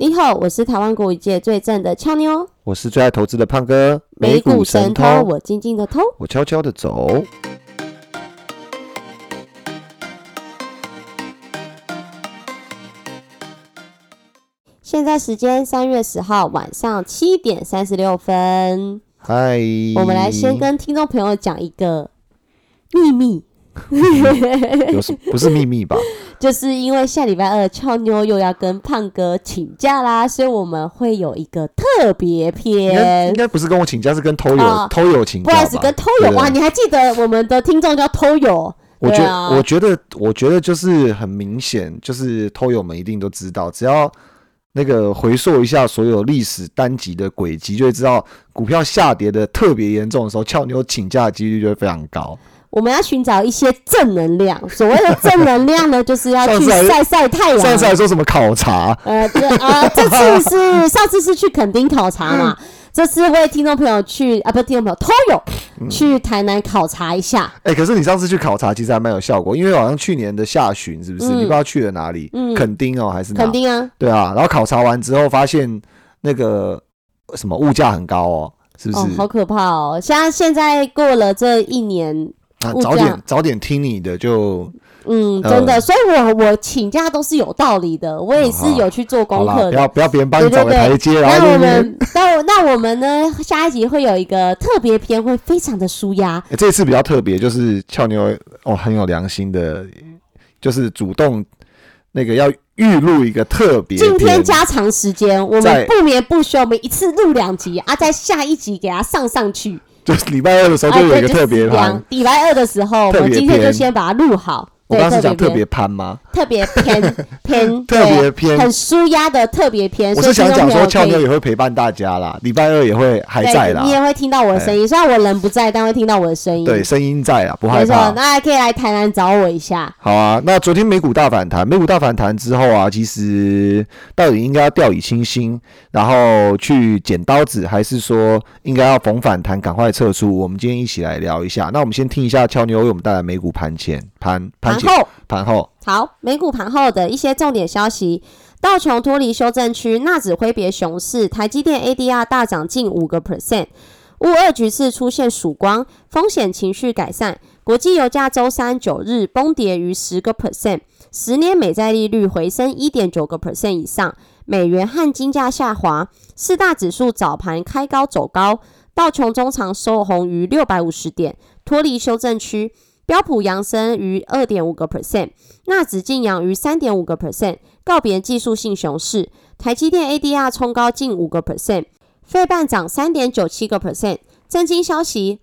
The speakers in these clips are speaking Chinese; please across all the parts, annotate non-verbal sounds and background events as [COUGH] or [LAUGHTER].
你好，我是台湾股界最正的俏妞，我是最爱投资的胖哥，美股神偷，我静静的偷，我悄悄的走。现在时间三月十号晚上七点三十六分。嗨，我们来先跟听众朋友讲一个秘密。[LAUGHS] 有什 [LAUGHS] 不是秘密吧？就是因为下礼拜二俏妞又要跟胖哥请假啦，所以我们会有一个特别篇。应该不是跟我请假，是跟偷友偷友请假。不好意思，跟偷友哇！你还记得我们的听众叫偷友？我觉我觉得我觉得就是很明显，就是偷友们一定都知道，只要那个回溯一下所有历史单集的轨迹，就会知道股票下跌的特别严重的时候，俏妞请假的几率就会非常高。我们要寻找一些正能量。所谓的正能量呢，[LAUGHS] 就是要去晒晒太阳。上次还说什么考察？呃，这啊，[LAUGHS] 这次是上次是去垦丁考察嘛？这次为听众朋友去啊，不是听众朋友，偷友去台南考察一下。哎，可是你上次去考察其实还蛮有效果，因为好像去年的下旬是不是？你不知道去了哪里？嗯，垦丁哦，还是垦丁啊？对啊，然后考察完之后发现那个什么物价很高哦，是不是？好可怕哦！像现在过了这一年。啊，早点早点听你的就，嗯，真的，所以我我请假都是有道理的，我也是有去做功课，不要不要别人帮你找个台阶。那我们那那我们呢？下一集会有一个特别篇，会非常的舒压。这次比较特别，就是俏妞哦，很有良心的，就是主动那个要预录一个特别。今天加长时间，我们不眠不休，我们一次录两集啊，在下一集给它上上去。就是礼拜二的时候就有一个特别篇。礼拜二的时候，我们今天就先把它录好。我刚是讲特别攀吗？特别偏 [LAUGHS] 偏特别偏很舒压的特别偏。我是想讲说，俏妞也会陪伴大家啦，礼拜二也会还在啦。你也会听到我的声音，虽然我人不在，但会听到我的声音。对，声音在啊，不害怕。那还可以来台南找我一下。好啊，那昨天美股大反弹，美股大反弹之后啊，其实到底应该要掉以轻心，然后去剪刀子，还是说应该要逢反弹赶快撤出？我们今天一起来聊一下。那我们先听一下俏妞为我们带来美股盘前。盘盘后，盘后好，美股盘后的一些重点消息：道琼脱离修正区，纳指挥别熊市，台积电 ADR 大涨近五个 percent，乌二局势出现曙光，风险情绪改善，国际油价周三九日崩跌逾十个 percent，十年美债利率回升一点九个 percent 以上，美元和金价下滑，四大指数早盘开高走高，道琼中长收红于六百五十点，脱离修正区。标普扬升逾二点五个 percent，纳指净扬逾三点五个 percent，告别技术性熊市。台积电 ADR 冲高近五个 percent，费半涨三点九七个 percent。震惊消息：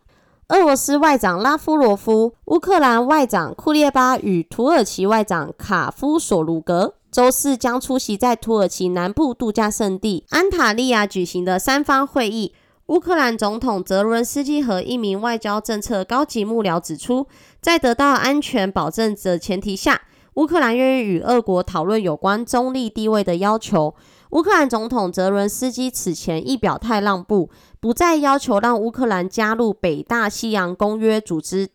俄罗斯外长拉夫罗夫、乌克兰外长库列巴与土耳其外长卡夫索卢格周四将出席在土耳其南部度假胜地安塔利亚举行的三方会议。乌克兰总统泽伦斯基和一名外交政策高级幕僚指出，在得到安全保证的前提下，乌克兰愿意与俄国讨论有关中立地位的要求。乌克兰总统泽伦斯基此前亦表态让步，不再要求让乌克兰加入北大西洋公约组织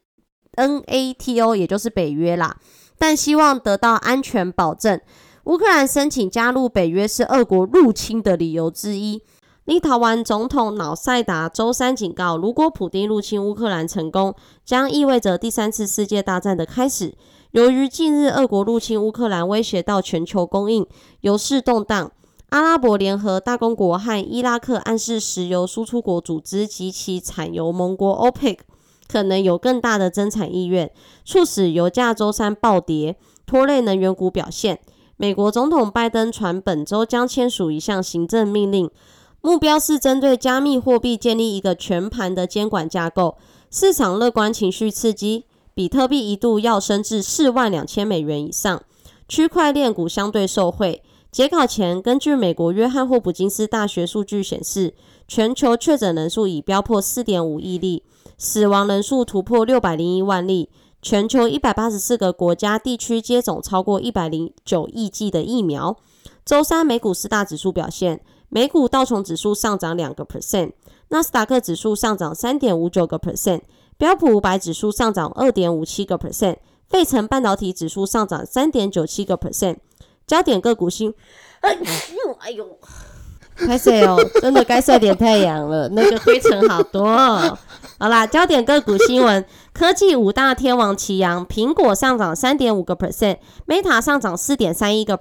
（NATO），也就是北约啦，但希望得到安全保证。乌克兰申请加入北约是俄国入侵的理由之一。立陶宛总统瑙塞达周三警告，如果普丁入侵乌克兰成功，将意味着第三次世界大战的开始。由于近日俄国入侵乌克兰，威胁到全球供应，油市动荡。阿拉伯联合大公国和伊拉克暗示，石油输出国组织及其产油盟国 OPEC 可能有更大的增产意愿，促使油价周三暴跌，拖累能源股表现。美国总统拜登传本周将签署一项行政命令。目标是针对加密货币建立一个全盘的监管架构。市场乐观情绪刺激，比特币一度要升至四万两千美元以上。区块链股相对受惠。截稿前，根据美国约翰霍普金斯大学数据显示，全球确诊人数已飙破四点五亿例，死亡人数突破六百零一万例。全球一百八十四个国家地区接种超过一百零九亿剂的疫苗。周三美股四大指数表现。美股道琼指数上涨两个 percent，纳斯达克指数上涨三点五九个 percent，标普五百指数上涨二点五七个 percent，费城半导体指数上涨三点九七个 percent。焦点个股新，哎呦哎呦，开晒哦，真的该晒点太阳了，那个灰尘好多。好啦，焦点个股新闻，科技五大天王齐扬，苹果上涨三点五个 percent，Meta 上涨四点三一个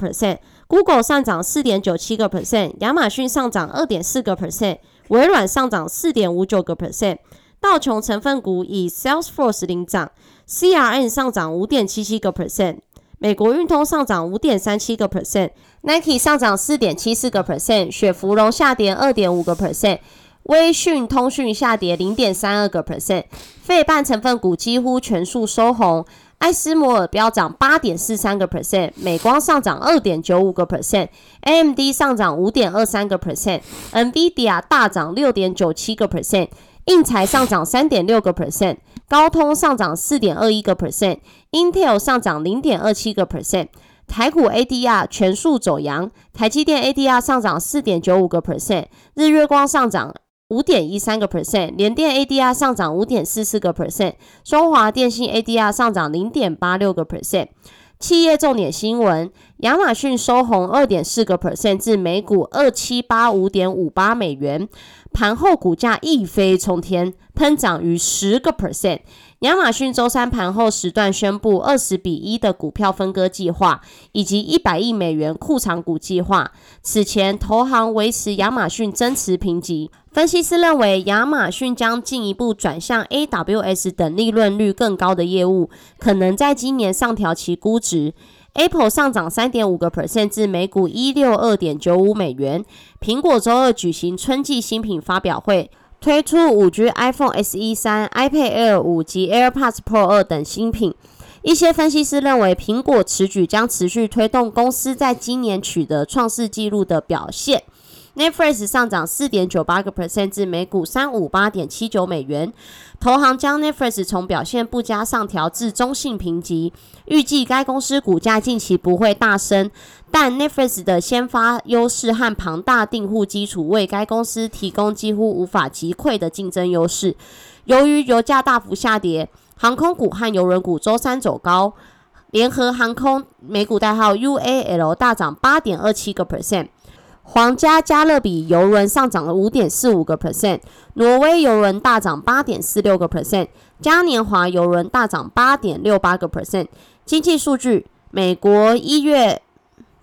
Google 上涨四点九七个 percent，亚马逊上涨二点四个 percent，微软上涨四点五九个 percent。道琼成分股以 Salesforce 领涨，CRN 上涨五点七七个 percent，美国运通上涨五点三七个 percent，Nike 上涨四点七四个 percent，雪芙蓉下跌二点五个 percent，微讯通讯下跌零点三二个 percent，费半成分股几乎全数收红，艾斯摩尔飙涨八点四三个 percent，美光上涨二点九五个 percent，AMD 上涨五点二三个 percent，NVIDIA 大涨六点九七个 percent。印材上涨三点六个 percent，高通上涨四点二一个 percent，Intel 上涨零点二七个 percent，台股 ADR 全数走阳，台积电 ADR 上涨四点九五个 percent，日月光上涨五点一三个 percent，联电 ADR 上涨五点四四个 percent，中华电信 ADR 上涨零点八六个 percent。企业重点新闻：亚马逊收红二点四个 percent 至每股二七八五点五八美元。盘后股价一飞冲天，喷涨逾十个 percent。亚马逊周三盘后时段宣布二十比一的股票分割计划，以及一百亿美元库藏股计划。此前，投行维持亚马逊增持评级。分析师认为，亚马逊将进一步转向 AWS 等利润率更高的业务，可能在今年上调其估值。Apple 上涨三点五个 percent 至每股一六二点九五美元。苹果周二举行春季新品发表会，推出五 G iPhone SE 三、iPad Air 五及 AirPods Pro 二等新品。一些分析师认为，苹果此举将持续推动公司在今年取得创世纪录的表现。Netflix 上涨四点九八个 percent 至每股三五八点七九美元。投行将 Netflix 从表现不佳上调至中性评级，预计该公司股价近期不会大升，但 Netflix 的先发优势和庞大订户基础为该公司提供几乎无法击溃的竞争优势。由于油价大幅下跌，航空股和邮轮股周三走高，联合航空美股代号 UAL 大涨八点二七个 percent。皇家加勒比邮轮上涨了五点四五个 percent，挪威邮轮大涨八点四六个 percent，嘉年华邮轮大涨八点六八个 percent。经济数据，美国一月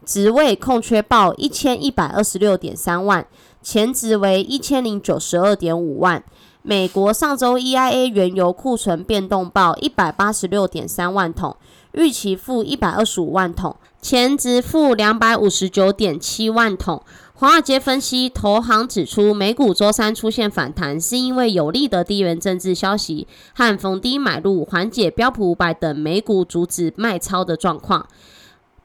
职位空缺报一千一百二十六点三万，前值为一千零九十二点五万。美国上周 EIA 原油库存变动报一百八十六点三万桶，预期负一百二十五万桶。前值负两百五十九点七万桶。华尔街分析投行指出，美股周三出现反弹，是因为有利的地缘政治消息和逢低买入，缓解标普五百等美股阻止卖超的状况。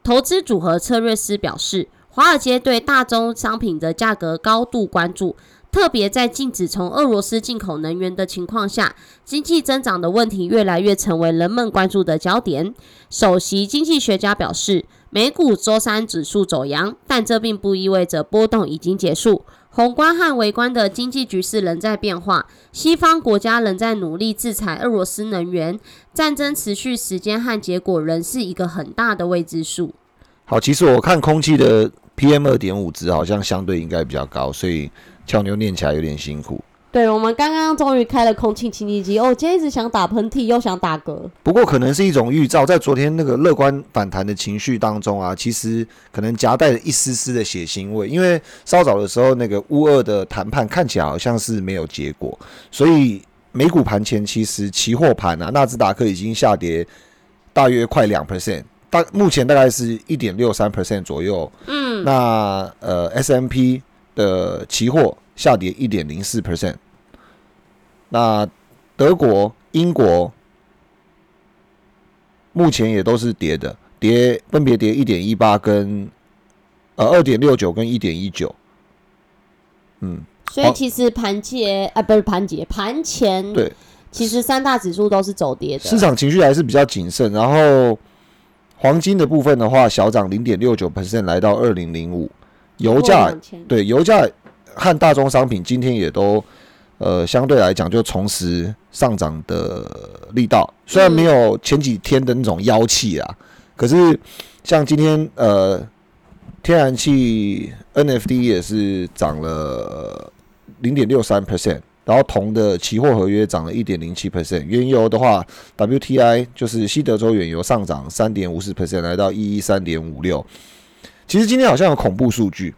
投资组合策略师表示，华尔街对大宗商品的价格高度关注。特别在禁止从俄罗斯进口能源的情况下，经济增长的问题越来越成为人们关注的焦点。首席经济学家表示，美股周三指数走阳，但这并不意味着波动已经结束。宏观和微观的经济局势仍在变化，西方国家仍在努力制裁俄罗斯能源，战争持续时间和结果仍是一个很大的未知数。好，其实我看空气的 PM 二点五值好像相对应该比较高，所以。小牛念起来有点辛苦。对，我们刚刚终于开了空气清新机哦，今天一直想打喷嚏，又想打嗝。不过可能是一种预兆，在昨天那个乐观反弹的情绪当中啊，其实可能夹带着一丝丝的血腥味，因为稍早的时候那个乌二的谈判看起来好像是没有结果，所以美股盘前其实期货盘啊，纳斯达克已经下跌大约快两 percent，大目前大概是一点六三 percent 左右。嗯，那呃 S M P。的期货下跌一点零四 percent，那德国、英国目前也都是跌的，跌分别跌一点一八跟呃二点六九跟一点一九，嗯，所以其实盘前啊不是盘节盘前对，其实三大指数都是走跌的，市场情绪还是比较谨慎。然后黄金的部分的话，小涨零点六九 percent，来到二零零五。油价对油价和大宗商品今天也都呃相对来讲就重拾上涨的力道，虽然没有前几天的那种妖气啊，可是像今天呃天然气 NFT 也是涨了零点六三 percent，然后铜的期货合约涨了一点零七 percent，原油的话，WTI 就是西德州原油上涨三点五四 percent，来到一一三点五六。其实今天好像有恐怖数据，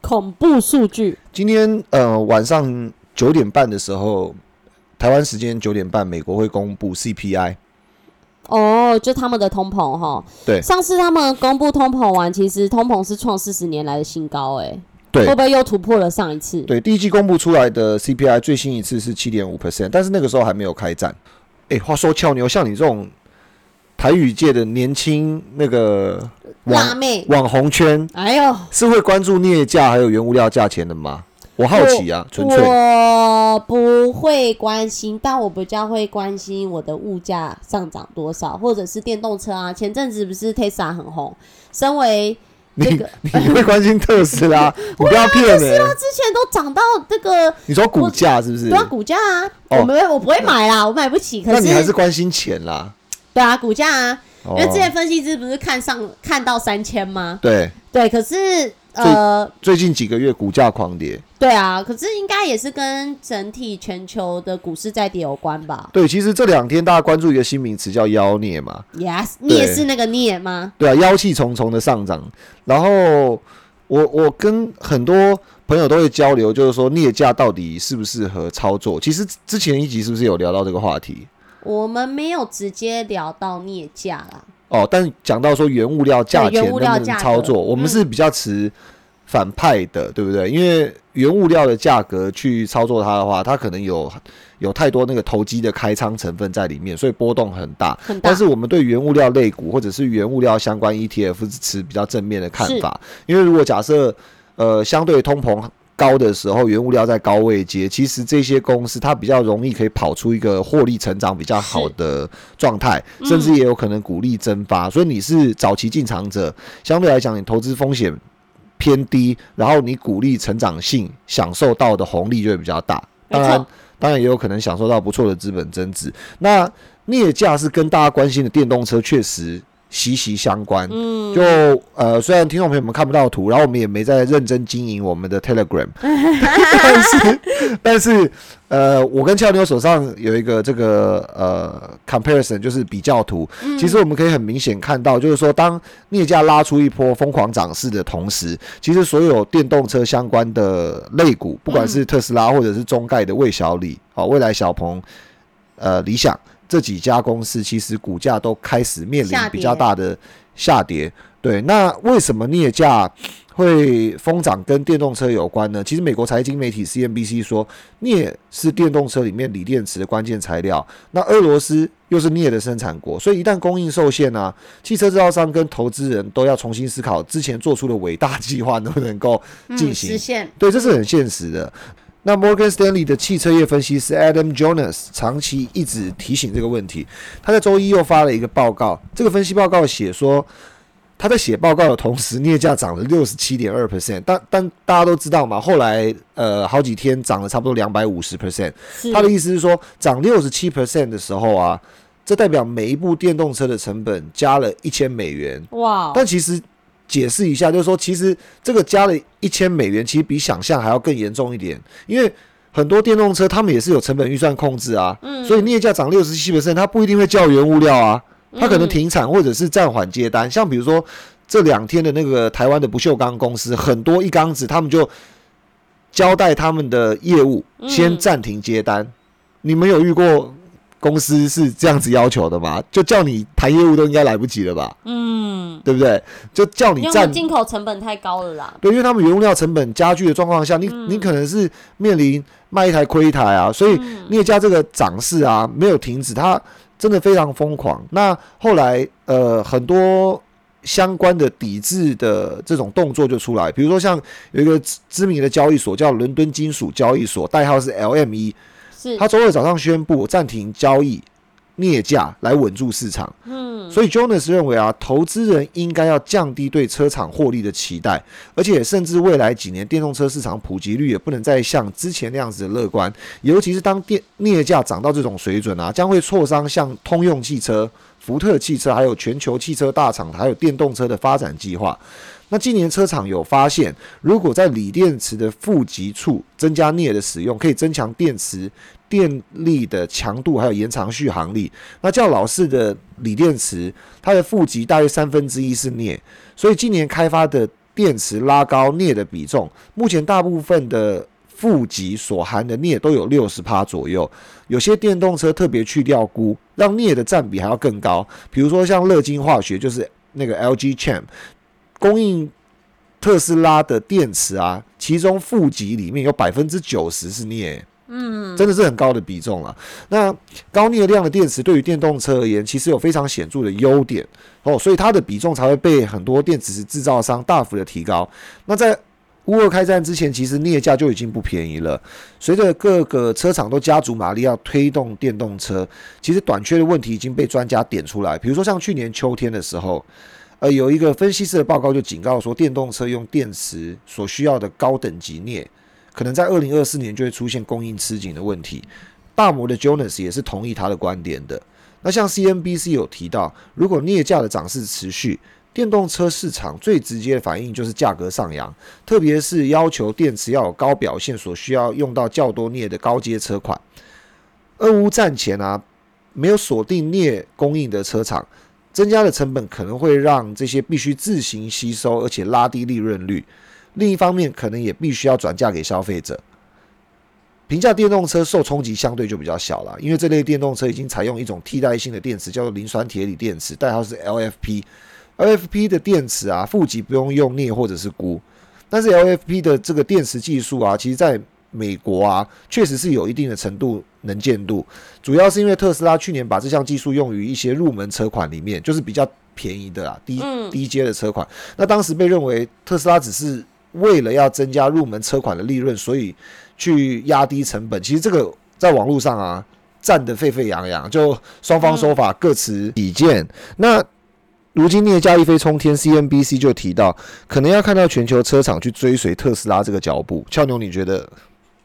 恐怖数据，今天呃晚上九点半的时候，台湾时间九点半，美国会公布 CPI。哦，就他们的通膨哈。对上次他们公布通膨完，其实通膨是创四十年来的新高，哎，对会不会又突破了上一次？对，第一季公布出来的 CPI 最新一次是七点五 percent，但是那个时候还没有开战。哎，话说俏妞，像你这种台语界的年轻那个网辣妹，网红圈，哎呦，是会关注镍价还有原物料价钱的吗？我好奇啊，纯粹我不会关心，但我比较会关心我的物价上涨多少，或者是电动车啊。前阵子不是 Tesla 很红，身为你这个 [LAUGHS] 你会关心特斯拉，[LAUGHS] 你不要骗人！特斯拉。之前都涨到这个你说股价是不是对？啊股价啊，哦我没我不会买啦，我买不起。可那你还是关心钱啦。对啊，股价啊，因为之前哦，分析师不是看上看到三千吗？对，对，可是呃，最近几个月股价狂跌。对啊，可是应该也是跟整体全球的股市在跌有关吧对，其实这两天大家关注一个新名词叫妖孽嘛，？Yes，你也是那个你也吗？对啊，妖气重重的上涨。然后我我跟很多朋友都会交流，就是说镍价到底适不适合操作？其实之前一集是不是有聊到这个话题？我们没有直接聊到镍价啦，哦，但讲到说原物料价钱能不能操作，我们是比较持反派的，对不对？因为原物料的价格去操作它的话，它可能有有太多那个投机的开仓成分在里面，所以波动很大。很大但。是我们对原物料类股或者是原物料相关 ETF 是持比较正面的看法，因为如果假设呃相对通膨高的时候，原物料在高位接，其实这些公司它比较容易可以跑出一个获利成长比较好的状态，嗯甚至也有可能股利蒸发。所以你是早期进场者，相对来讲你投资风险偏低，然后你股利成长性享受到的红利就会比较大。当然，当然也有可能享受到不错的资本增值。那镍价是跟大家关心的电动车确实息息相关。嗯，就呃，虽然听众朋友们看不到图，然后我们也没在认真经营我们的 Telegram，[LAUGHS] 但是但是呃，我跟俏妞手上有一个这个呃 comparison，就是比较图。其实我们可以很明显看到，就是说当镍价拉出一波疯狂涨势的同时，其实所有电动车相关的类股，不管是特斯拉或者是中概的魏小李、好、未来小鹏、呃理想这几家公司，其实股价都开始面临比较大的下跌。对，那为什么镍价会疯涨跟电动车有关呢？其实美国财经媒体 CNBC 说，镍是电动车里面锂电池的关键材料。那俄罗斯又是镍的生产国，所以一旦供应受限啊，汽车制造商跟投资人都要重新思考之前做出的伟大计划能不能够进嗯行实现对，这是很现实的。那 Morgan Stanley 的汽车业分析师 Adam Jonas 长期一直提醒这个问题。他在周一又发了一个报告，这个分析报告写说，他在写报告的同时，镍价涨了六十七点二 percent。但但大家都知道嘛，后来呃好几天涨了差不多两百五十 percent。他的意思是说，涨六十七 percent 的时候啊，这代表每一部电动车的成本加了一千美元。哇，但其实解释一下，就是说，其实这个加了一千美元，其实比想象还要更严重一点，因为很多电动车他们也是有成本预算控制啊，嗯。所以镍价涨六十七它不一定会叫原物料啊，它可能嗯停产或者是暂缓接单，像比如说这两天的那个台湾的不锈钢公司，很多一缸子他们就交代他们的业务嗯。先暂停接单，你们有遇过？公司是这样子要求的吗？就叫你谈业务都应该来不及了吧？嗯，对不对？就叫你暂因为我们进口成本太高了啦。对，因为他们原物料成本加剧的状况下，你、你可能是面临卖一台亏一台啊，所以镍价这个涨势啊没有停止，它真的非常疯狂。那后来呃很多相关的抵制的这种动作就出来，比如说像有一个知知名的交易所叫伦敦金属交易所，代号是 LME，是，他周二早上宣布暂停交易镍价来稳住市场。嗯，所以 Jonas 认为啊，投资人应该要降低对车厂获利的期待，而且甚至未来几年电动车市场普及率也不能再像之前那样子的乐观，尤其是当电镍价涨到这种水准啊，将会挫伤像通用汽车、福特汽车还有全球汽车大厂还有电动车的发展计划。那今年车厂有发现，如果在锂电池的负极处增加镍的使用，可以增强电池电力的强度，还有延长续航力。那较老式的锂电池，它的负极大约三分之一是镍，所以今年开发的电池拉高镍的比重。目前大部分的负极所含的镍都有六十帕左右，有些电动车特别去掉钴，让镍的占比还要更高。比如说像乐金化学，就是那个 LG Chem。供应特斯拉的电池啊，其中负极里面有百分之九十是镍，嗯，真的是很高的比重啊。那高镍量的电池对于电动车而言，其实有非常显著的优点哦，所以它的比重才会被很多电池制造商大幅的提高。那在乌俄开战之前，其实镍价就已经不便宜了。随着各个车厂都加足马力要推动电动车，其实短缺的问题已经被专家点出来。比如说像去年秋天的时候。呃，有一个分析师的报告就警告说，电动车用电池所需要的高等级镍，可能在二零二四年就会出现供应吃紧的问题。大摩的 Jonas 也是同意他的观点的。那像 CNBC 有提到，如果镍价的涨势持续，电动车市场最直接的反应就是价格上扬，特别是要求电池要有高表现所需要用到较多镍的高阶车款。俄乌战前啊，没有锁定镍供应的车厂。增加的成本可能会让这些必须自行吸收，而且拉低利润率。另一方面，可能也必须要转嫁给消费者。平价电动车受冲击相对就比较小了，因为这类电动车已经采用一种替代性的电池，叫做磷酸铁锂电池，代号是 LFP。LFP 的电池啊，负极不用用镍或者是钴，但是 LFP 的这个电池技术啊，其实在美国啊，确实是有一定的程度能见度，主要是因为特斯拉去年把这项技术用于一些入门车款里面，就是比较便宜的啦，低低阶的车款。那当时被认为特斯拉只是为了要增加入门车款的利润，所以去压低成本。其实这个在网络上啊，战得沸沸扬扬，就双方说法各持己见。那如今镍价一飞冲天，CNBC 就提到，可能要看到全球车厂去追随特斯拉这个脚步。俏牛，你觉得？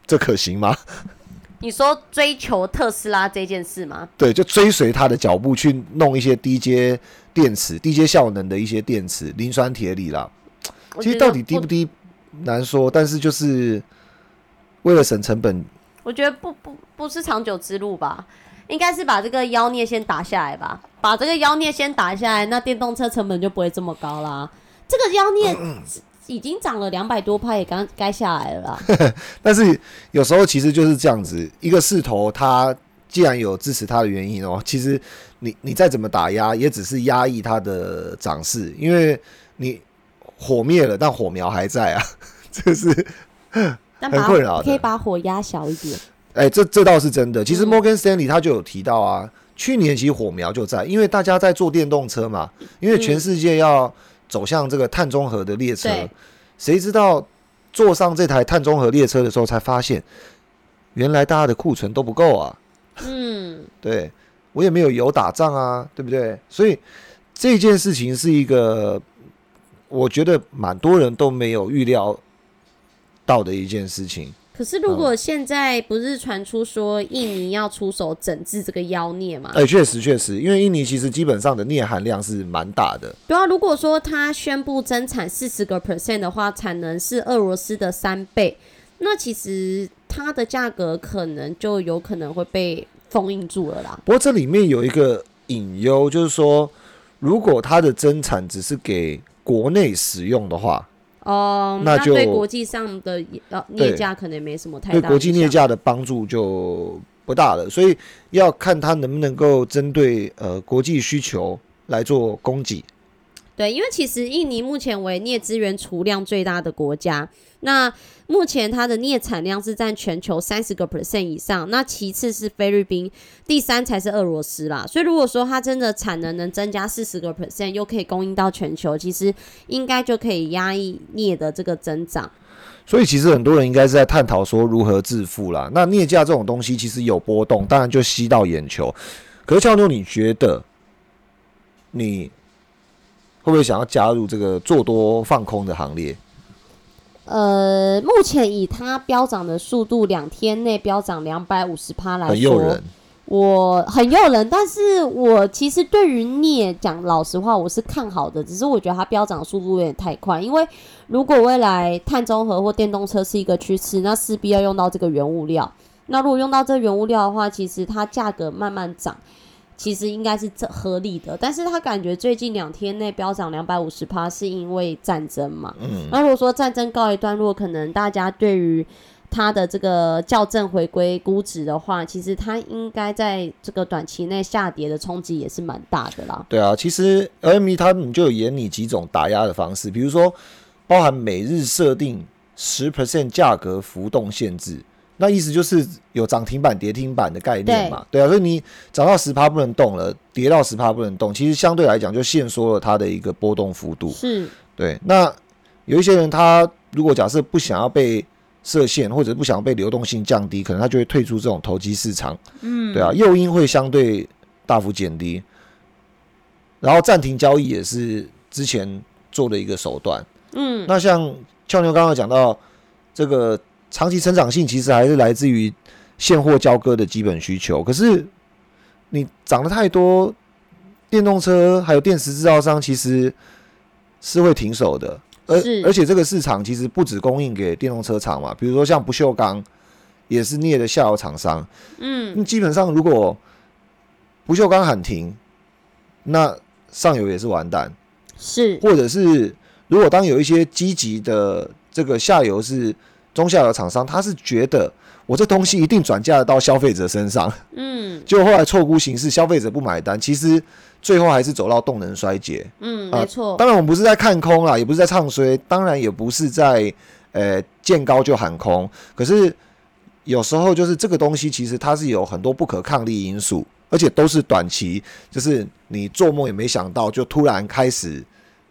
这可行吗？[LAUGHS] 你说追求特斯拉这件事吗？对，就追随他的脚步去弄一些低阶电池、低阶效能的一些电池，磷酸铁锂啦。其实到底低不低难说，但是就是为了省成本，我觉得不不不是长久之路吧，应该是把这个妖孽先打下来吧，把这个妖孽先打下来，那电动车成本就不会这么高啦。这个妖孽。[CLEARS THROAT] 已经涨了两百多派，也刚该下来了。[LAUGHS] 但是有时候其实就是这样子，一个势头，它既然有支持它的原因哦，其实你你再怎么打压，也只是压抑它的涨势，因为你火灭了，但火苗还在啊，[LAUGHS] 这是很困扰。可以把火压小一点。哎，这这倒是真的。其实 Morgan Stanley 他就有提到啊，去年其实火苗就在，因为大家在做电动车嘛，因为全世界要。走向这个碳中和的列车，谁知道坐上这台碳中和列车的时候，才发现原来大家的库存都不够啊。嗯，对我也没有油打仗啊，对不对？所以这件事情是一个，我觉得蛮多人都没有预料到的一件事情。可是，如果现在不是传出说印尼要出手整治这个妖孽嘛？哎，确实确实，因为印尼其实基本上的镍含量是蛮大的。对啊，如果说他宣布增产四十个 percent 的话，产能是俄罗斯的三倍，那其实它的价格可能就有可能会被封印住了啦。不过这里面有一个隐忧，就是说，如果它的增产只是给国内使用的话。哦，那就对国际上的呃镍价可能没什么太大，对国际镍价的帮助就不大了，所以要看它能不能够针对呃国际需求来做供给。对，因为其实印尼目前为镍资源储量最大的国家，那目前它的镍产量是占全球三十个 percent 以上，那其次是菲律宾，第三才是俄罗斯啦。所以如果说它真的产能能增加四十个 percent，又可以供应到全球，其实应该就可以压抑镍的这个增长。所以其实很多人应该是在探讨说如何致富啦。那镍价这种东西其实有波动，当然就吸到眼球。可是俏妞，你觉得你？会不会想要加入这个做多放空的行列？呃，目前以它飙涨的速度，两天内飙涨两百五十趴来说，很诱人。我很诱人，但是我其实对于镍讲老实话，我是看好的，只是我觉得它飙涨速度有点太快。因为如果未来碳中和或电动车是一个趋势，那势必要用到这个原物料。那如果用到这原物料的话，其实它价格慢慢涨，其实应该是这合理的。但是他感觉最近两天内飙涨两百五十趴，是因为战争嘛？嗯。那如果说战争告一段落，可能大家对于它的这个校正回归估值的话，其实它应该在这个短期内下跌的冲击也是蛮大的啦。对啊，其实 LME 他们就有演你几种打压的方式，比如说包含每日设定十 percent 价格浮动限制，那意思就是有涨停板、跌停板的概念嘛。对啊，所以你涨到十趴不能动了，跌到十趴不能动，其实相对来讲就限缩了它的一个波动幅度。是，对。那有一些人他如果假设不想要被设限或者不想要被流动性降低，可能他就会退出这种投机市场。嗯，对啊，诱因会相对大幅减低。然后暂停交易也是之前做的一个手段。嗯，那像俏妞刚刚讲到，这个长期成长性其实还是来自于现货交割的基本需求。可是你涨得太多，电动车还有电池制造商其实是会停手的。而而且这个市场其实不止供应给电动车厂嘛，比如说像不锈钢，也是镍的下游厂商。嗯，基本上如果不锈钢喊停，那上游也是完蛋。是，或者是如果当有一些积极的这个下游是中下游厂商，他是觉得我这东西一定转嫁到消费者身上。嗯，[LAUGHS] 就后来错估形势，消费者不买单，其实。最后还是走到动能衰竭。嗯，没错。当然，我们不是在看空啦，也不是在唱衰，当然也不是在呃见高就喊空。可是有时候就是这个东西，其实它是有很多不可抗力因素，而且都是短期，就是你做梦也没想到，就突然开始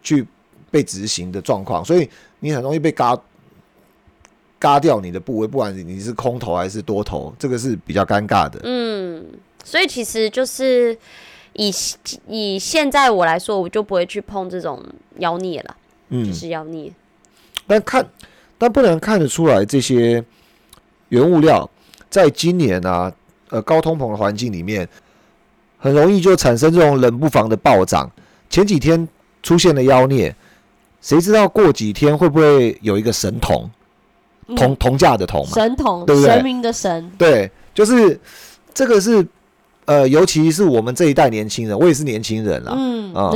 去被执行的状况，所以你很容易被嘎嘎掉你的部位，不管你是空头还是多头，这个是比较尴尬的。嗯，所以其实就是。以以现在我来说，我就不会去碰这种妖孽了，嗯，就是妖孽。但看，但不能看得出来，这些原物料在今年啊，呃，高通膨的环境里面，很容易就产生这种冷不防的暴涨。前几天出现了妖孽，谁知道过几天会不会有一个神童，铜铜价的铜，神童，对不对？神明的神，对，就是这个是。呃，尤其是我们这一代年轻人，我也是年轻人啦，嗯，啊，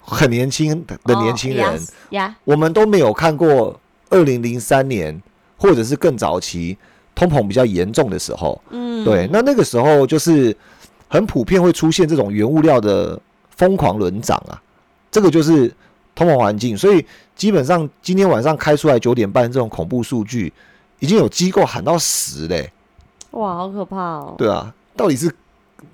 很年轻的年轻人，呀，我们都没有看过二零零三年或者是更早期通膨比较严重的时候，嗯，对，那那个时候就是很普遍会出现这种原物料的疯狂轮涨啊，这个就是通膨环境，所以基本上今天晚上开出来九点半这种恐怖数据，已经有机构喊到十嘞，哇，好可怕哦，对啊，到底是？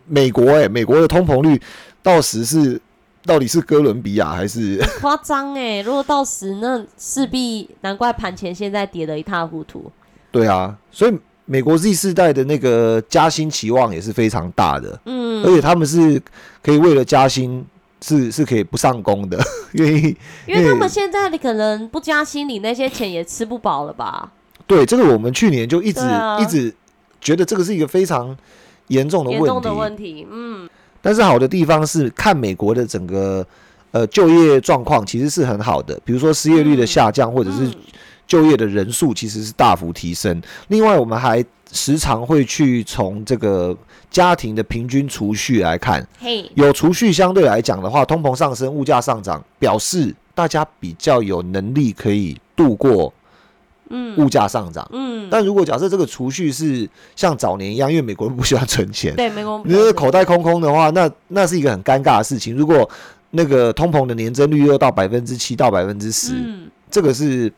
美国哎，美国的通膨率到十是到底是哥伦比亚还是 [LAUGHS] 夸张哎？如果到十，那势必难怪盘前现在跌得一塌糊涂。对啊，所以美国 Z 世代的那个加薪期望也是非常大的，嗯，而且他们是可以为了加薪是是可以不上工的，[LAUGHS] 愿意，因为他们现在你可能不加薪，你那些钱也吃不饱了吧？对，这个我们去年就一直一直觉得这个是一个非常。严重的问题，严重的问题，嗯。但是好的地方是，看美国的整个呃就业状况其实是很好的，比如说失业率的下降，或者是就业的人数其实是大幅提升。另外，我们还时常会去从这个家庭的平均储蓄来看，有储蓄相对来讲的话，通膨上升、物价上涨，表示大家比较有能力可以度过。嗯，物价上涨。嗯，但如果假设这个储蓄是像早年一样，因为美国人不喜欢存钱，[LAUGHS] 对，美国你的口袋空空的话，那那是一个很尴尬的事情。如果那个通膨的年增率又到百分之七到百分之十，这个是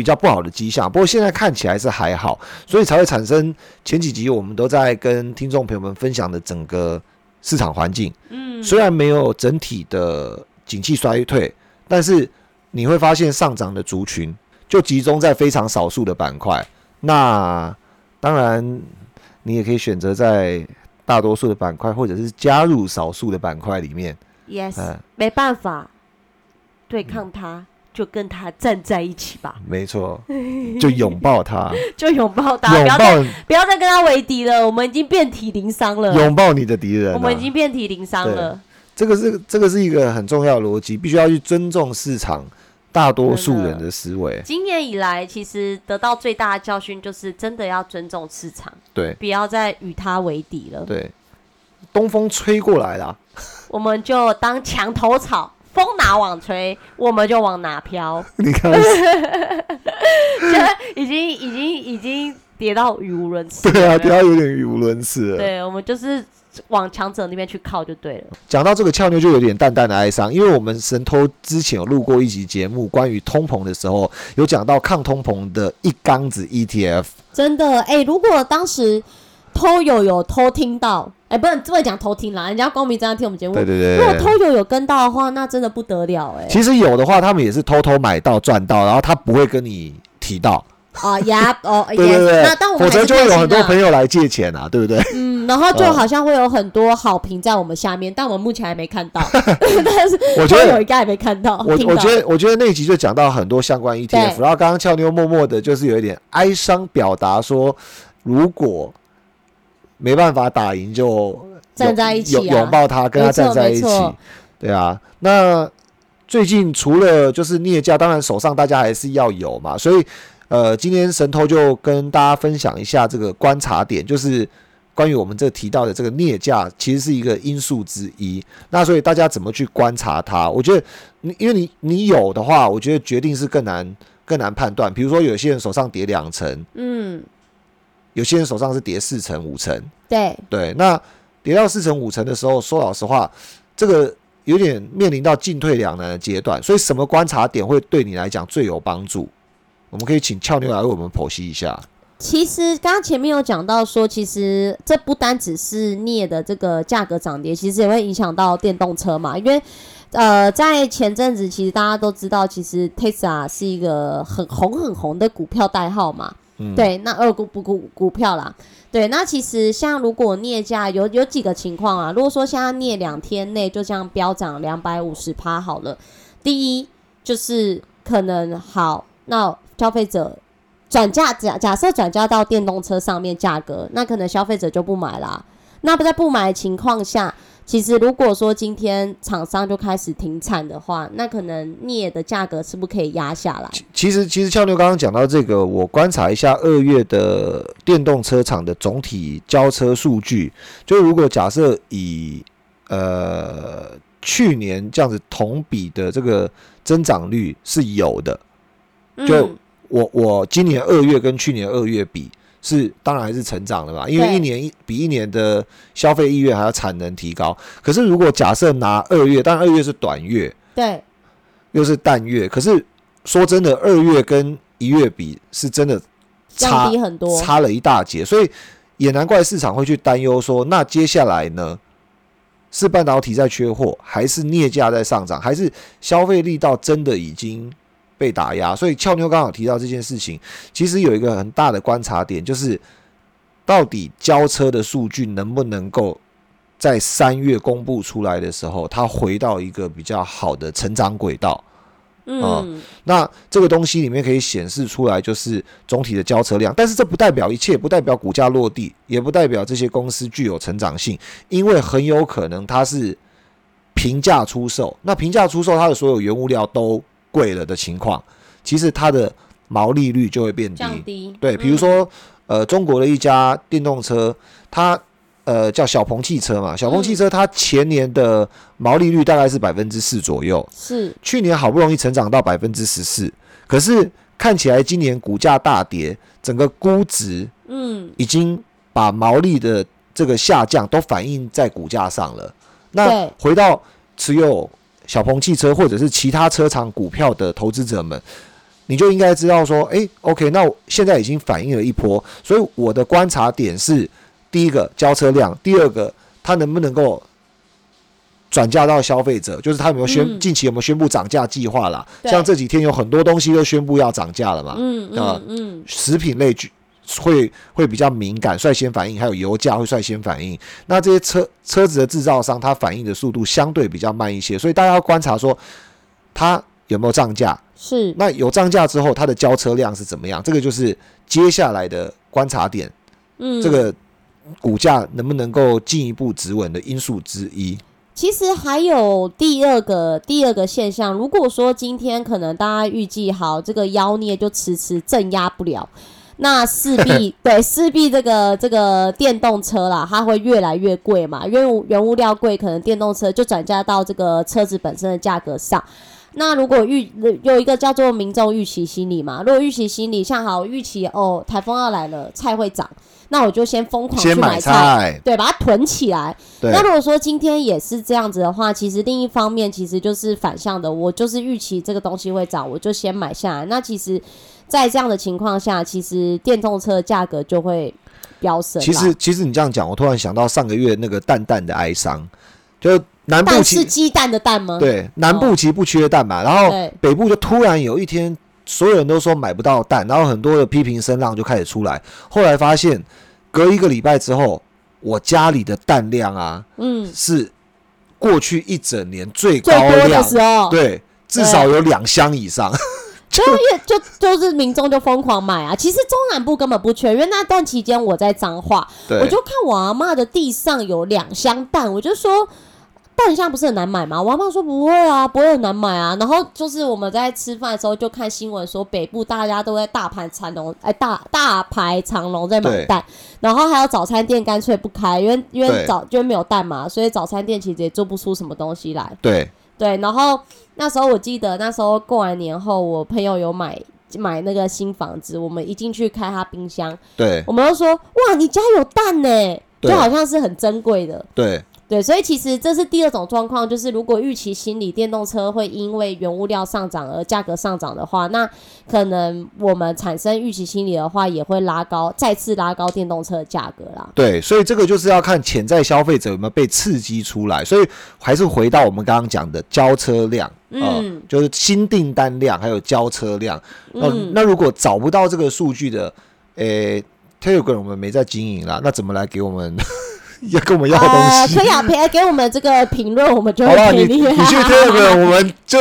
比较不好的迹象。不过现在看起来是还好，所以才会产生前几集我们都在跟听众朋友们分享的整个市场环境。嗯，虽然没有整体的景气衰退，但是你会发现上涨的族群。就集中在非常少数的板块，那当然你也可以选择在大多数的板块，或者是加入少数的板块里面。Yes，没办法对抗它。就跟他站在一起吧，没错，[LAUGHS] 就拥抱他，就拥抱他，不拥要再抱。不要再跟他为敌了，我们已经遍体鳞伤了，拥抱你的敌人、啊。我们已经遍体鳞伤了。这个是这个是一个很重要的逻辑，必须要去尊重市场大多数人的思维。今年以来，其实得到最大的教训就是，真的要尊重市场，对。不要再与他为敌了。对，东风吹过来了，[LAUGHS] 我们就当墙头草，风哪往吹，我们就往哪飘。[LAUGHS] 你看，[LAUGHS] 现在已经已经已经跌到语无伦次了。对啊，跌到有点语无伦次了。对，我们就是往强者那边去靠就对了。讲到这个俏妞，就有点淡淡的哀伤，因为我们神偷之前有录过一集节目，关于通膨的时候，有讲到抗通膨的一缸子 E ETF。真的，哎、如果当时偷友有偷听到，哎、不能这么讲偷听啦，人家光明正大听我们节目。对对对如果偷友有跟到的话，那真的不得了哎、其实有的话，他们也是偷偷买到赚到，然后他不会跟你提到，啊呀，哦，[LAUGHS] 对对对。那但我，们否则就会有很多朋友来借钱啊，对不对？嗯，然后就嗯好像会有很多好评在我们下面，但我们目前还没看到，[LAUGHS] 但是我觉得偷友应该还没看到。我我觉得我觉得那一集就讲到很多相关 ETF，然后刚刚俏妞默默的就是有一点哀伤表达说，如果没办法打赢就站在一起啊拥拥抱他，跟他站在一起，对啊。那最近除了就是镍价，当然手上大家还是要有嘛，所以呃，今天神偷就跟大家分享一下这个观察点，就是。关于我们这提到的这个镍价，其实是一个因素之一。那所以大家怎么去观察它？我觉得你因为你你有的话，我觉得决定是更难更难判断。比如说有些人手上叠两层，嗯，有些人手上是跌四成五成，对，对，那跌到四成五成的时候，说老实话，这个有点面临到进退两难的阶段。所以什么观察点会对你来讲最有帮助？我们可以请俏妞来为我们剖析一下。其实刚刚前面有讲到说，其实这不单只是镍的这个价格涨跌，其实也会影响到电动车嘛。因为呃，在前阵子，其实大家都知道，其实 Tesla 是一个很红很红的股票代号嘛。对，那二股股股股票啦，对，那其实像如果镍价有有几个情况啊，如果说现在镍两天内就这样飙涨两百五十趴好了，第一就是可能好，那消费者转嫁假假设转嫁到电动车上面价格，那可能消费者就不买啦。那不在不买的情况下，其实如果说今天厂商就开始停产的话，那可能镍的价格是不是可以压下来？其实其实俏妞刚刚讲到这个，我观察一下二月的电动车厂的总体交车数据，就如果假设以呃去年这样子同比的这个增长率是有的，就嗯我我今年二月跟去年二月比是当然还是成长的嘛，因为一年一比一年的消费意愿还要产能提高。可是如果假设拿二月，当然二月是短月，对，又是淡月，可是说真的，二月跟一月比是真的差低很多。差了一大截，所以也难怪市场会去担忧说，那接下来呢？是半导体在缺货，还是镍价在上涨，还是消费力道真的已经被打压？所以俏妞刚好提到这件事情，其实有一个很大的观察点，就是到底交车的数据能不能够在三月公布出来的时候，它回到一个比较好的成长轨道。嗯，那这个东西里面可以显示出来，就是总体的交车量，但是这不代表一切，不代表股价落地，也不代表这些公司具有成长性，因为很有可能它是平价出售。那平价出售，它的所有原物料都贵了的情况，其实它的毛利率就会变低。对，比如嗯，说，呃，中国的一家电动车，它呃叫小鹏汽车嘛，小鹏汽车它前年的毛利率大概是百分之四左右，是。去年好不容易成长到百分之十四，可是看起来今年股价大跌，整个估值嗯，已经把毛利的这个下降都反映在股价上了。那回到持有小鹏汽车或者是其他车厂股票的投资者们，你就应该知道说，诶 o k 那我现在已经反映了一波，所以我的观察点是：第一个交车量，第二个它能不能够转嫁到消费者，就是它有没有宣、嗯近期有没有宣布涨价计划啦？像这几天有很多东西都宣布要涨价了嘛，嗯啊嗯嗯，食品类具会会比较敏感，率先反应，还有油价会率先反应。那这些车车子的制造商，它反应的速度相对比较慢一些，所以大家要观察说，它有没有涨价？是那有涨价之后，它的交车量是怎么样？这个就是接下来的观察点，嗯，这个股价能不能够进一步止稳的因素之一。其实还有第二个第二个现象，如果说今天可能大家预计好这个妖孽就迟迟镇压不了，那势必 [LAUGHS] 对势必这个这个电动车啦，它会越来越贵嘛，因为原物料贵，可能电动车就转嫁到这个车子本身的价格上。那如果预有一个叫做民众预期心理嘛，如果预期心理像好预期哦，台风要来了，菜会涨，那我就先疯狂去先买菜，菜，对，把它囤起来。那如果说今天也是这样子的话，其实另一方面其实就是反向的，我就是预期这个东西会涨，我就先买下来。那其实，在这样的情况下，其实电动车的价格就会飙升。其实其实你这样讲，我突然想到上个月那个蛋蛋的哀伤，就南部是鸡蛋的蛋吗？，对南部其实不缺蛋嘛，然后北部就突然有一天，所有人都说买不到蛋，然后很多的批评声浪就开始出来。后来发现，隔一个礼拜之后，我家里的蛋量啊嗯，是过去一整年最高最多的量，时候，对，至少有两箱以上。所以也就就是民众就疯狂买啊。其实中南部根本不缺，因为那段期间我在彰化，我就看我阿妈的地上有两箱蛋，我就说蛋现在不是很难买吗？我阿妈说不会啊，不会很难买啊。然后就是我们在吃饭的时候就看新闻说北部大家都在大排长龙，哎大大排长龙在买蛋，然后还有早餐店干脆不开，因为因为早因为没有蛋嘛，所以早餐店其实也做不出什么东西来。对对，然后那时候我记得那时候过完年后，我朋友有买买那个新房子，我们一进去开他冰箱，对。我们都说哇，你家有蛋呢，就好像是很珍贵的。对对，所以其实这是第二种状况，就是如果预期心理电动车会因为原物料上涨而价格上涨的话，那可能我们产生预期心理的话，也会拉高再次拉高电动车的价格啦。对，所以这个就是要看潜在消费者有没有被刺激出来。所以还是回到我们刚刚讲的交车量，呃嗯就是新订单量还有交车量。那、嗯那如果找不到这个数据的，诶、Telegram 我们没在经营啦，那怎么来给我们 [LAUGHS] 要跟我们要呃，东西？可以啊，给给我们这个评论，我们就会给你。你去 Telegram [LAUGHS] 我们就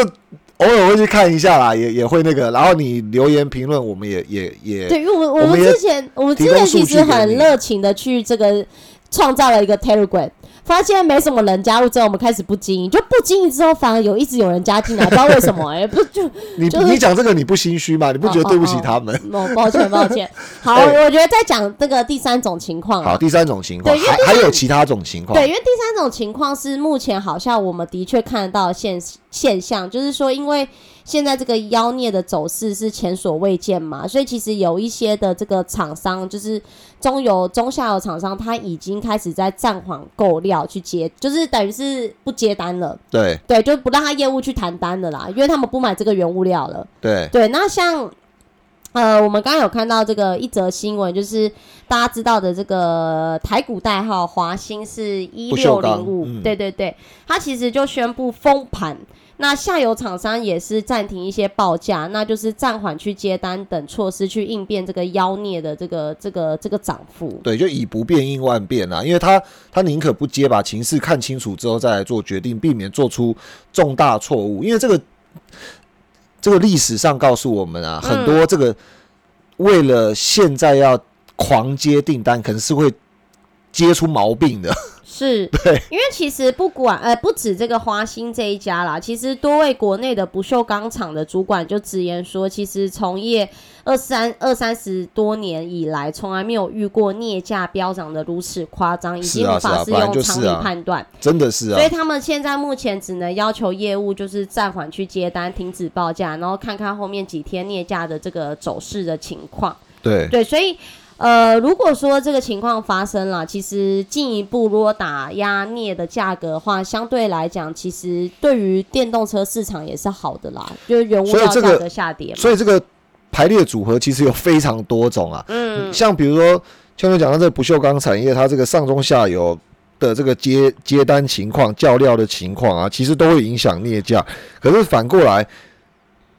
偶尔会去看一下啦，也也会那个，然后你留言评论，我们也也也对，因为我们我我们之前我们之前其实很热情的去这个创造了一个 Telegram，发现没什么人加入之后，我们开始不经营，就不经营之后反而有一直有人加进来，不知道为什么哎、不 [LAUGHS] 就你就是你讲这个你不心虚吗？你不觉得对不起他们？哦，抱歉抱歉。[LAUGHS] 好，对我觉得在讲这个第三种情况啊，好，第三种情况，还还有其他种情况，对，因为第三种情况是目前好像我们的确看得到的现现象，就是说，因为现在这个妖孽的走势是前所未见嘛，所以其实有一些的这个厂商，就是中游、中下游厂商，他已经开始在暂缓购料去接，就是等于是不接单了，对对，就不让他业务去谈单了啦，因为他们不买这个原物料了。对对，那像呃，我们刚刚有看到这个一则新闻，就是大家知道的这个台股代号华兴是一六钢零五嗯，对对对，它其实就宣布封盘。那下游厂商也是暂停一些报价，那就是暂缓去接单等措施去应变这个妖孽的这个这个这个涨幅。对，就以不变应万变啊，因为他他宁可不接，把情势看清楚之后再来做决定，避免做出重大错误。因为这个这个历史上告诉我们啊，嗯很多这个为了现在要狂接订单，可能是会接出毛病的。是，对，因为其实不管呃不止这个华兴这一家啦，其实多位国内的不锈钢厂的主管就直言说，其实从业二三二三十多年以来，从来没有遇过镍价飙涨的如此夸张，已经无法是用常理判断。真的是啊。所以，他们现在目前只能要求业务就是暂缓去接单，停止报价，然后看看后面几天镍价的这个走势的情况。对。对，所以呃，如果说这个情况发生了，其实进一步如果打压镍的价格的话，相对来讲，其实对于电动车市场也是好的啦，就是原物料价格下跌嘛。所以这个排列组合其实有非常多种啊。嗯，像比如说，像我讲到这个不锈钢产业，它这个上中下游的这个接接单情况、叫料的情况啊，其实都会影响镍价。可是反过来，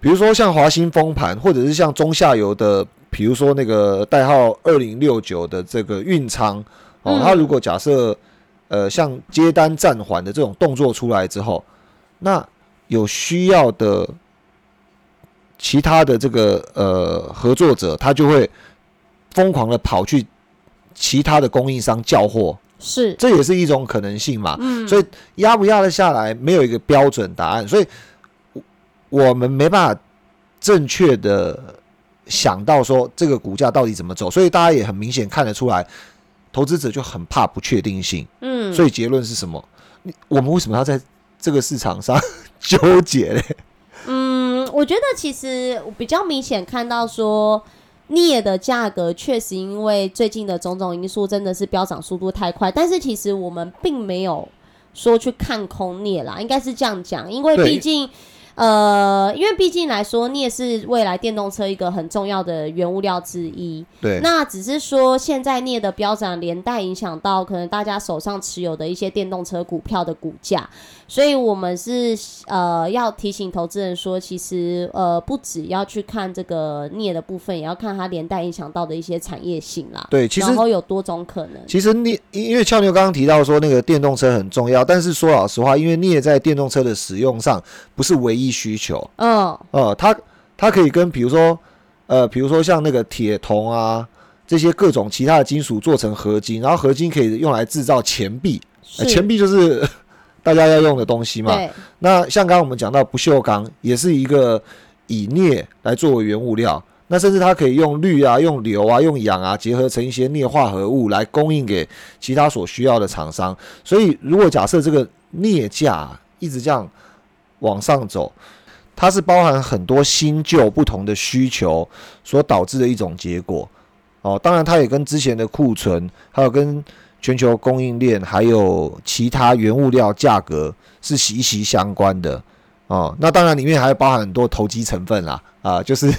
比如说像华兴封盘，或者是像中下游的，比如说那个代号二零六九的这个运仓哦，嗯。它如果假设呃像接单暂缓的这种动作出来之后，那有需要的其他的这个呃合作者，他就会疯狂的跑去其他的供应商叫货，是，这也是一种可能性嘛。嗯，所以压不压得下来，没有一个标准答案，所以我我们没办法正确的想到说这个股价到底怎么走，所以大家也很明显看得出来，投资者就很怕不确定性。嗯，所以结论是什么？你我们为什么要在这个市场上纠结嘞？嗯，我觉得其实比较明显看到说。镍的价格确实因为最近的种种因素真的是飙涨速度太快，但是其实我们并没有说去看空镍啦，应该是这样讲，因为毕竟。呃，因为毕竟来说，镍是未来电动车一个很重要的原物料之一。对，那只是说，现在镍的飙涨连带影响到可能大家手上持有的一些电动车股票的股价，所以我们是呃要提醒投资人说，其实呃不只要去看这个镍的部分，也要看它连带影响到的一些产业性啦。对，其实然后有多种可能。其实镍，因为俏妞刚刚提到说那个电动车很重要，但是说老实话，因为镍在电动车的使用上不是唯一需求，嗯，呃，它它可以跟比如说呃，比如说像那个铁、铜啊这些各种其他的金属做成合金，然后合金可以用来制造钱币，钱币就是大家要用的东西嘛。那像刚刚我们讲到不锈钢，也是一个以镍来作为原物料，那甚至它可以用氯啊、用硫啊、用氧啊结合成一些镍化合物来供应给其他所需要的厂商。所以，如果假设这个镍价一直这样往上走，它是包含很多新旧不同的需求所导致的一种结果。哦，当然它也跟之前的库存，还有跟全球供应链，还有其他原物料价格是息息相关的。哦，那当然里面还包含很多投机成分啦，啊，就是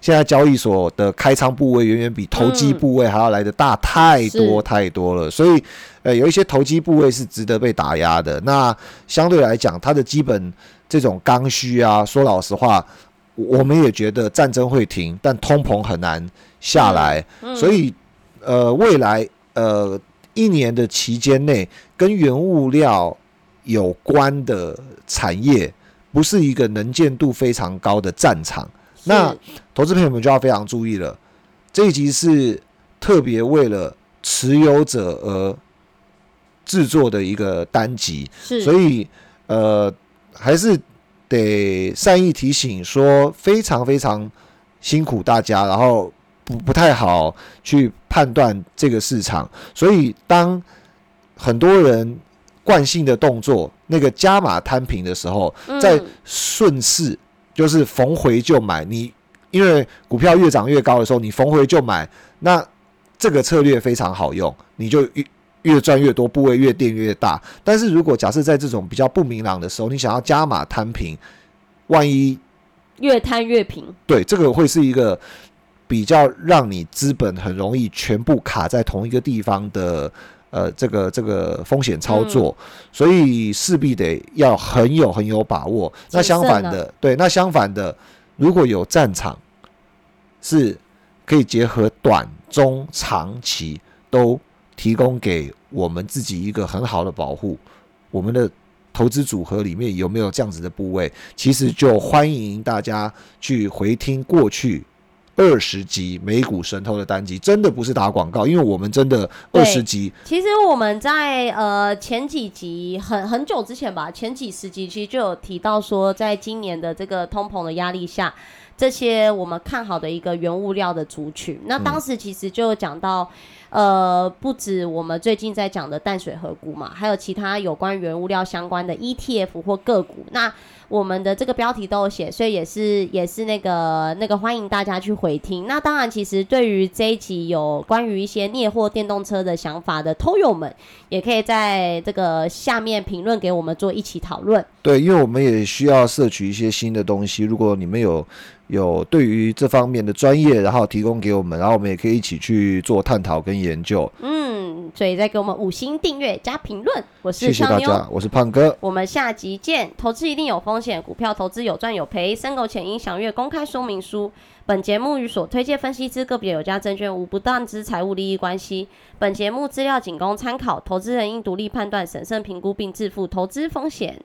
现在交易所的开仓部位远远比投机部位还要来的大太多太多了，所以呃有一些投机部位是值得被打压的。那相对来讲，它的基本这种刚需啊，说老实话，我们也觉得战争会停，但通膨很难下来，嗯。所以呃未来呃一年的期间内跟原物料有关的产业。不是一个能见度非常高的战场，那投资朋友们就要非常注意了。这一集是特别为了持有者而制作的一个单集，所以呃还是得善意提醒说，非常非常辛苦大家，然后不不太好去判断这个市场，所以当很多人惯性的动作，那个加码摊平的时候，在嗯顺势就是逢回就买。你因为股票越涨越高的时候，你逢回就买，那这个策略非常好用，你就越越赚越多，部位越垫越大。但是如果假设在这种比较不明朗的时候，你想要加码摊平，万一越摊越平。对这个会是一个比较让你资本很容易全部卡在同一个地方的。呃，这个这个风险操作，所以势必得要很有很有把握。那相反的，对，那相反的，如果有战场，是可以结合短、中、长期都提供给我们自己一个很好的保护。我们的投资组合里面有没有这样子的部位？其实就欢迎大家去回听过去二十集美股神偷的单集，真的不是打广告，因为我们真的二十集其实我们在呃前几集很很久之前吧，前几十集其实就有提到说，在今年的这个通膨的压力下，这些我们看好的一个原物料的族群，那当时其实就有讲到。呃，不止我们最近在讲的淡水河谷嘛，还有其他有关原物料相关的 ETF 或个股。那我们的这个标题都有写，所以也是也是那个那个欢迎大家去回听。那当然，其实对于这一集有关于一些镍或电动车的想法的偷友们，也可以在这个下面评论给我们做一起讨论。对，因为我们也需要摄取一些新的东西。如果你们有有对于这方面的专业，然后提供给我们，然后我们也可以一起去做探讨跟研究。嗯，所以再给我们五星订阅加评论。我是谢谢大家，我是胖哥。我们下集见。投资一定有风险，股票投资有赚有赔，申购前应详阅公开说明书。本节目与所推荐分析之个别有价证券无不当之财务利益关系。本节目资料仅供参考，投资人应独立判断、审慎评估并自负投资风险。